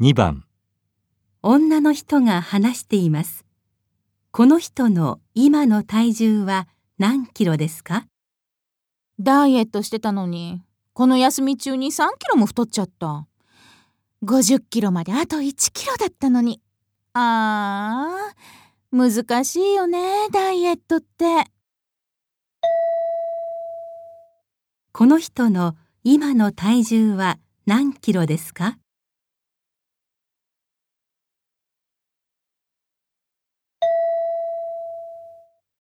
2番女の人が話しています。この人の今の体重は何キロですか？ダイエットしてたのに、この休み中に3キロも太っちゃった。50キロまであと1キロだったのに。あー、難しいよね、ダイエットって。この人の今の体重は何キロですか？